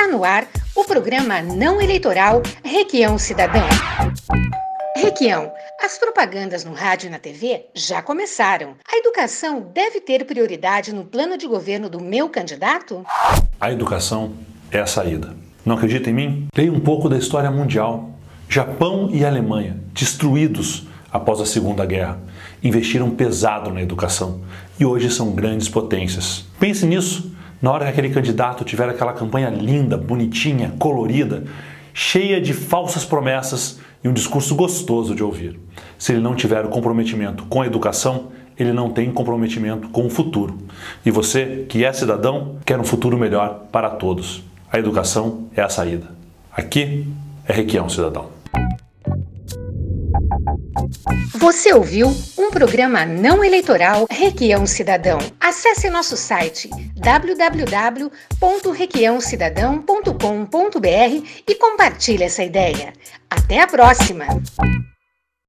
Está no ar o programa não eleitoral Requião Cidadão. Requião, as propagandas no rádio e na TV já começaram. A educação deve ter prioridade no plano de governo do meu candidato? A educação é a saída. Não acredita em mim? Leia um pouco da história mundial. Japão e Alemanha, destruídos após a Segunda Guerra, investiram pesado na educação e hoje são grandes potências. Pense nisso na hora que aquele candidato tiver aquela campanha linda, bonitinha, colorida, cheia de falsas promessas e um discurso gostoso de ouvir. Se ele não tiver o comprometimento com a educação, ele não tem comprometimento com o futuro. E você, que é cidadão, quer um futuro melhor para todos. A educação é a saída. Aqui é Requião Cidadão. Você ouviu um programa não eleitoral Requião Cidadão. Acesse nosso site www.requiãocidadão.com.br e compartilhe essa ideia. Até a próxima!